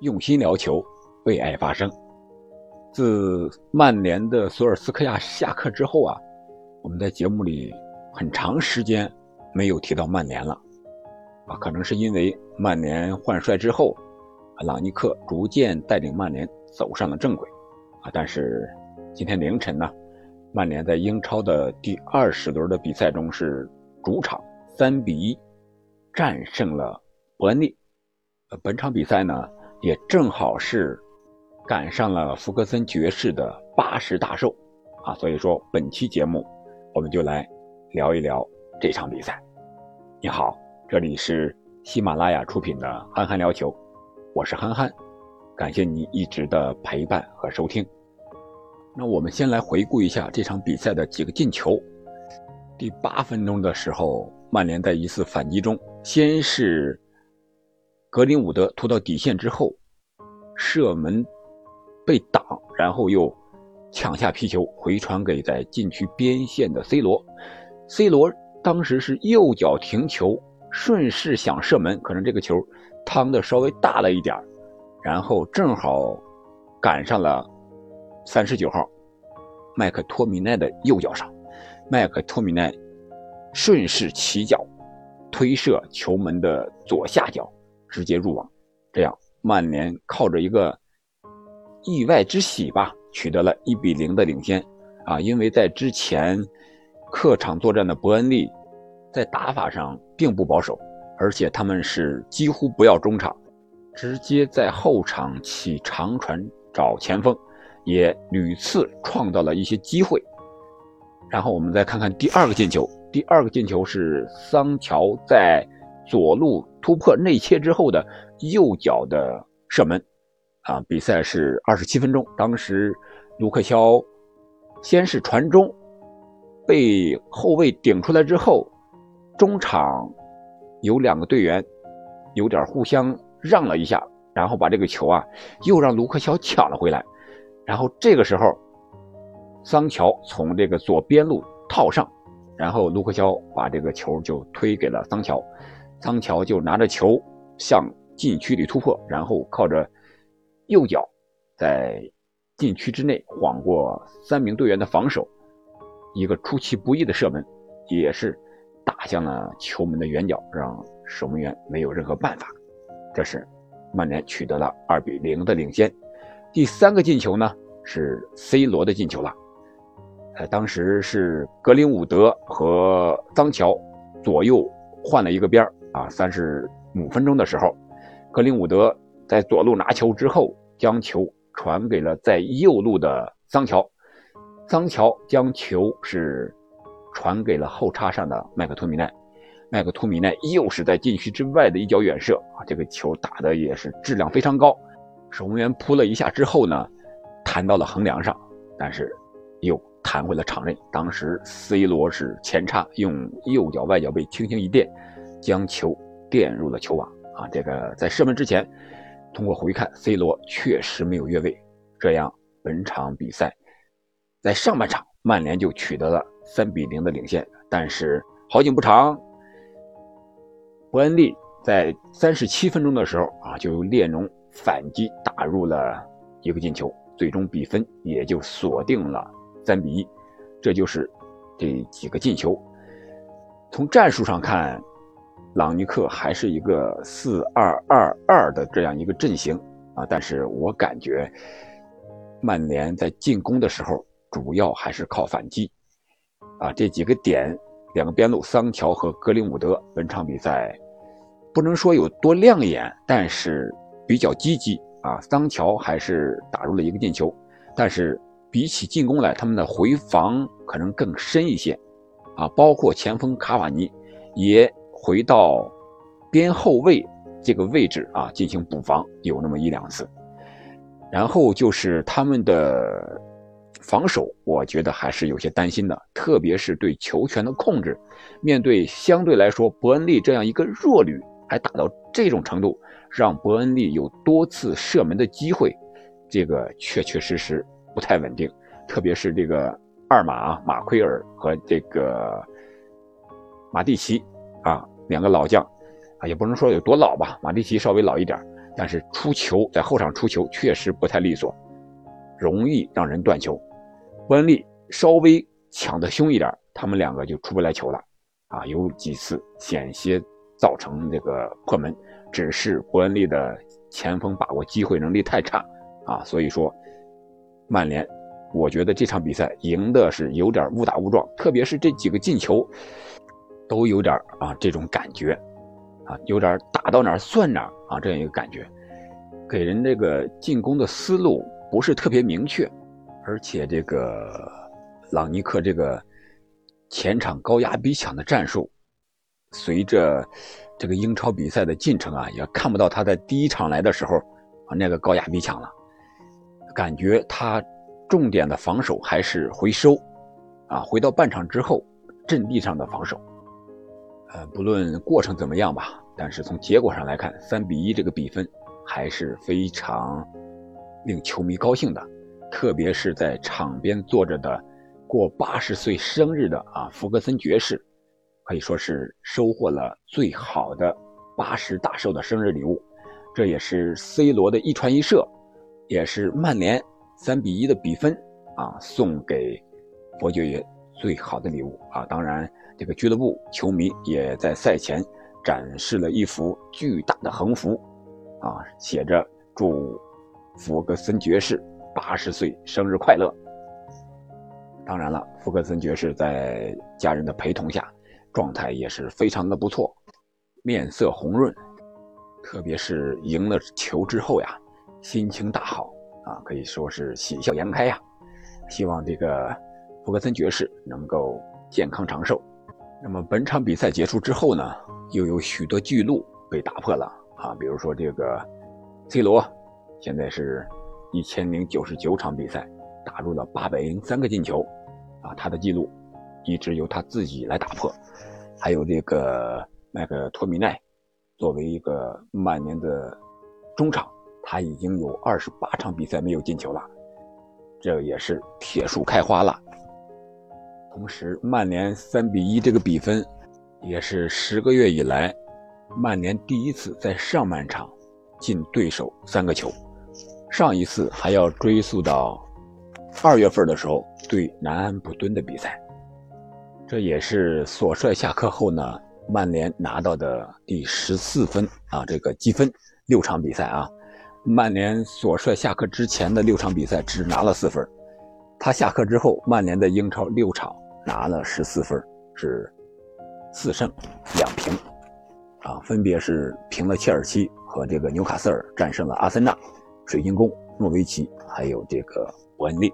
用心聊球，为爱发声。自曼联的索尔斯克亚下课之后啊，我们在节目里很长时间没有提到曼联了啊，可能是因为曼联换帅之后，朗尼克逐渐带领曼联走上了正轨啊。但是今天凌晨呢，曼联在英超的第二十轮的比赛中是主场三比一战胜了伯恩利。呃，本场比赛呢也正好是。赶上了福格森爵士的八十大寿，啊，所以说本期节目我们就来聊一聊这场比赛。你好，这里是喜马拉雅出品的《憨憨聊球》，我是憨憨，感谢你一直的陪伴和收听。那我们先来回顾一下这场比赛的几个进球。第八分钟的时候，曼联在一次反击中，先是格林伍德突到底线之后射门。被挡，然后又抢下皮球回传给在禁区边线的 C 罗，C 罗当时是右脚停球，顺势想射门，可能这个球趟的稍微大了一点然后正好赶上了三十九号麦克托米奈的右脚上，麦克托米奈顺势起脚推射球门的左下角，直接入网，这样曼联靠着一个。意外之喜吧，取得了一比零的领先，啊，因为在之前客场作战的伯恩利，在打法上并不保守，而且他们是几乎不要中场，直接在后场起长传找前锋，也屡次创造了一些机会。然后我们再看看第二个进球，第二个进球是桑乔在左路突破内切之后的右脚的射门。啊，比赛是二十七分钟。当时卢克肖先是传中，被后卫顶出来之后，中场有两个队员有点互相让了一下，然后把这个球啊又让卢克肖抢了回来。然后这个时候，桑乔从这个左边路套上，然后卢克肖把这个球就推给了桑乔，桑乔就拿着球向禁区里突破，然后靠着。右脚在禁区之内晃过三名队员的防守，一个出其不意的射门，也是打向了球门的远角，让守门员没有任何办法。这是曼联取得了二比零的领先。第三个进球呢是 C 罗的进球了，呃，当时是格林伍德和桑乔左右换了一个边儿啊，三十五分钟的时候，格林伍德在左路拿球之后。将球传给了在右路的桑乔，桑乔将球是传给了后插上的麦克托米奈，麦克托米奈又是在禁区之外的一脚远射啊，这个球打的也是质量非常高，守门员扑了一下之后呢，弹到了横梁上，但是又弹回了场内。当时 C 罗是前插，用右脚外脚背轻轻一垫，将球垫入了球网啊，这个在射门之前。通过回看，C 罗确实没有越位，这样本场比赛在上半场曼联就取得了三比零的领先。但是好景不长，伯恩利在三十七分钟的时候啊，就由列侬反击打入了一个进球，最终比分也就锁定了三比一。这就是这几个进球。从战术上看。朗尼克还是一个四二二二的这样一个阵型啊，但是我感觉曼联在进攻的时候主要还是靠反击啊，这几个点，两个边路桑乔和格林伍德，本场比赛不能说有多亮眼，但是比较积极啊。桑乔还是打入了一个进球，但是比起进攻来，他们的回防可能更深一些啊，包括前锋卡瓦尼也。回到边后卫这个位置啊，进行补防有那么一两次，然后就是他们的防守，我觉得还是有些担心的，特别是对球权的控制。面对相对来说伯恩利这样一个弱旅，还打到这种程度，让伯恩利有多次射门的机会，这个确确实实不太稳定。特别是这个二马马奎尔和这个马蒂奇。啊，两个老将，啊，也不能说有多老吧，马蒂奇稍微老一点，但是出球在后场出球确实不太利索，容易让人断球。伯恩利稍微抢得凶一点，他们两个就出不来球了。啊，有几次险些造成这个破门，只是伯恩利的前锋把握机会能力太差啊，所以说曼联，我觉得这场比赛赢的是有点误打误撞，特别是这几个进球，都有点啊这种感觉，啊，有点打到哪算哪啊这样一个感觉，给人这个进攻的思路不是特别明确，而且这个朗尼克这个。前场高压逼抢的战术，随着这个英超比赛的进程啊，也看不到他在第一场来的时候啊那个高压逼抢了，感觉他重点的防守还是回收，啊，回到半场之后阵地上的防守，呃，不论过程怎么样吧，但是从结果上来看，三比一这个比分还是非常令球迷高兴的，特别是在场边坐着的。过八十岁生日的啊，福格森爵士可以说是收获了最好的八十大寿的生日礼物，这也是 C 罗的一传一射，也是曼联三比一的比分啊，送给伯爵爷最好的礼物啊！当然，这个俱乐部球迷也在赛前展示了一幅巨大的横幅，啊，写着“祝福格森爵士八十岁生日快乐”。当然了，福克森爵士在家人的陪同下，状态也是非常的不错，面色红润，特别是赢了球之后呀，心情大好啊，可以说是喜笑颜开呀。希望这个福克森爵士能够健康长寿。那么本场比赛结束之后呢，又有许多记录被打破了啊，比如说这个 C 罗，现在是一千零九十九场比赛打入了八百零三个进球。啊，他的记录一直由他自己来打破。还有这个麦克托米奈，作为一个曼联的中场，他已经有二十八场比赛没有进球了，这也是铁树开花了。同时，曼联三比一这个比分，也是十个月以来曼联第一次在上半场进对手三个球，上一次还要追溯到。二月份的时候对南安普敦的比赛，这也是索帅下课后呢，曼联拿到的第十四分啊，这个积分六场比赛啊，曼联索帅下课之前的六场比赛只拿了四分，他下课之后，曼联的英超六场拿了十四分，是四胜两平，啊，分别是平了切尔西和这个纽卡斯尔，战胜了阿森纳、水晶宫、诺维奇，还有这个伯恩利。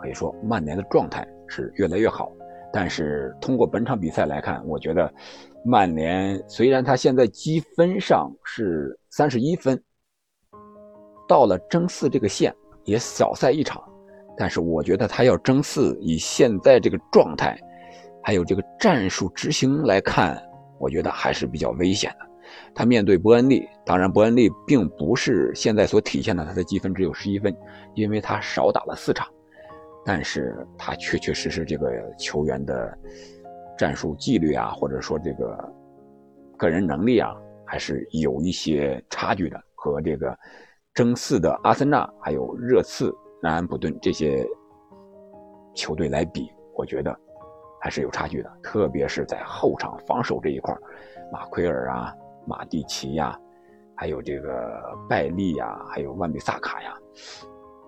可以说曼联的状态是越来越好，但是通过本场比赛来看，我觉得曼联虽然他现在积分上是三十一分，到了争四这个线也小赛一场，但是我觉得他要争四，以现在这个状态，还有这个战术执行来看，我觉得还是比较危险的。他面对伯恩利，当然伯恩利并不是现在所体现的他的积分只有十一分，因为他少打了四场。但是他确确实实这个球员的战术纪律啊，或者说这个个人能力啊，还是有一些差距的。和这个争四的阿森纳还有热刺、南安普顿这些球队来比，我觉得还是有差距的。特别是在后场防守这一块马奎尔啊、马蒂奇呀，还有这个拜利呀，还有万比萨卡呀。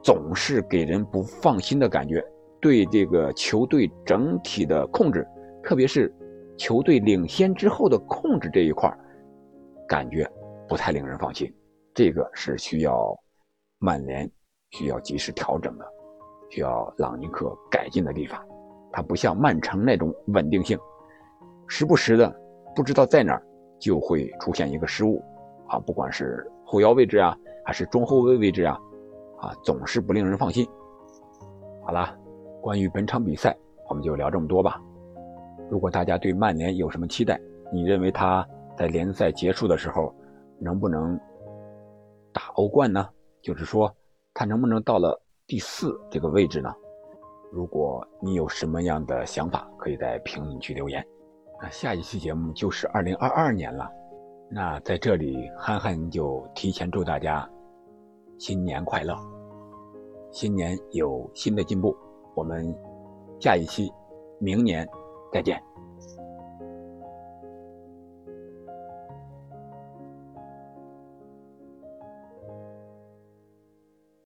总是给人不放心的感觉，对这个球队整体的控制，特别是球队领先之后的控制这一块感觉不太令人放心。这个是需要曼联需要及时调整的，需要朗尼克改进的地方。他不像曼城那种稳定性，时不时的不知道在哪儿就会出现一个失误啊，不管是后腰位置啊，还是中后卫位置啊。啊，总是不令人放心。好了，关于本场比赛，我们就聊这么多吧。如果大家对曼联有什么期待，你认为他在联赛结束的时候能不能打欧冠呢？就是说，看能不能到了第四这个位置呢？如果你有什么样的想法可以在评论区留言。那下一期节目就是二零二二年了那在这里憨憨就提前祝大家新年快乐新年有新的进步。我们下一期明年再见。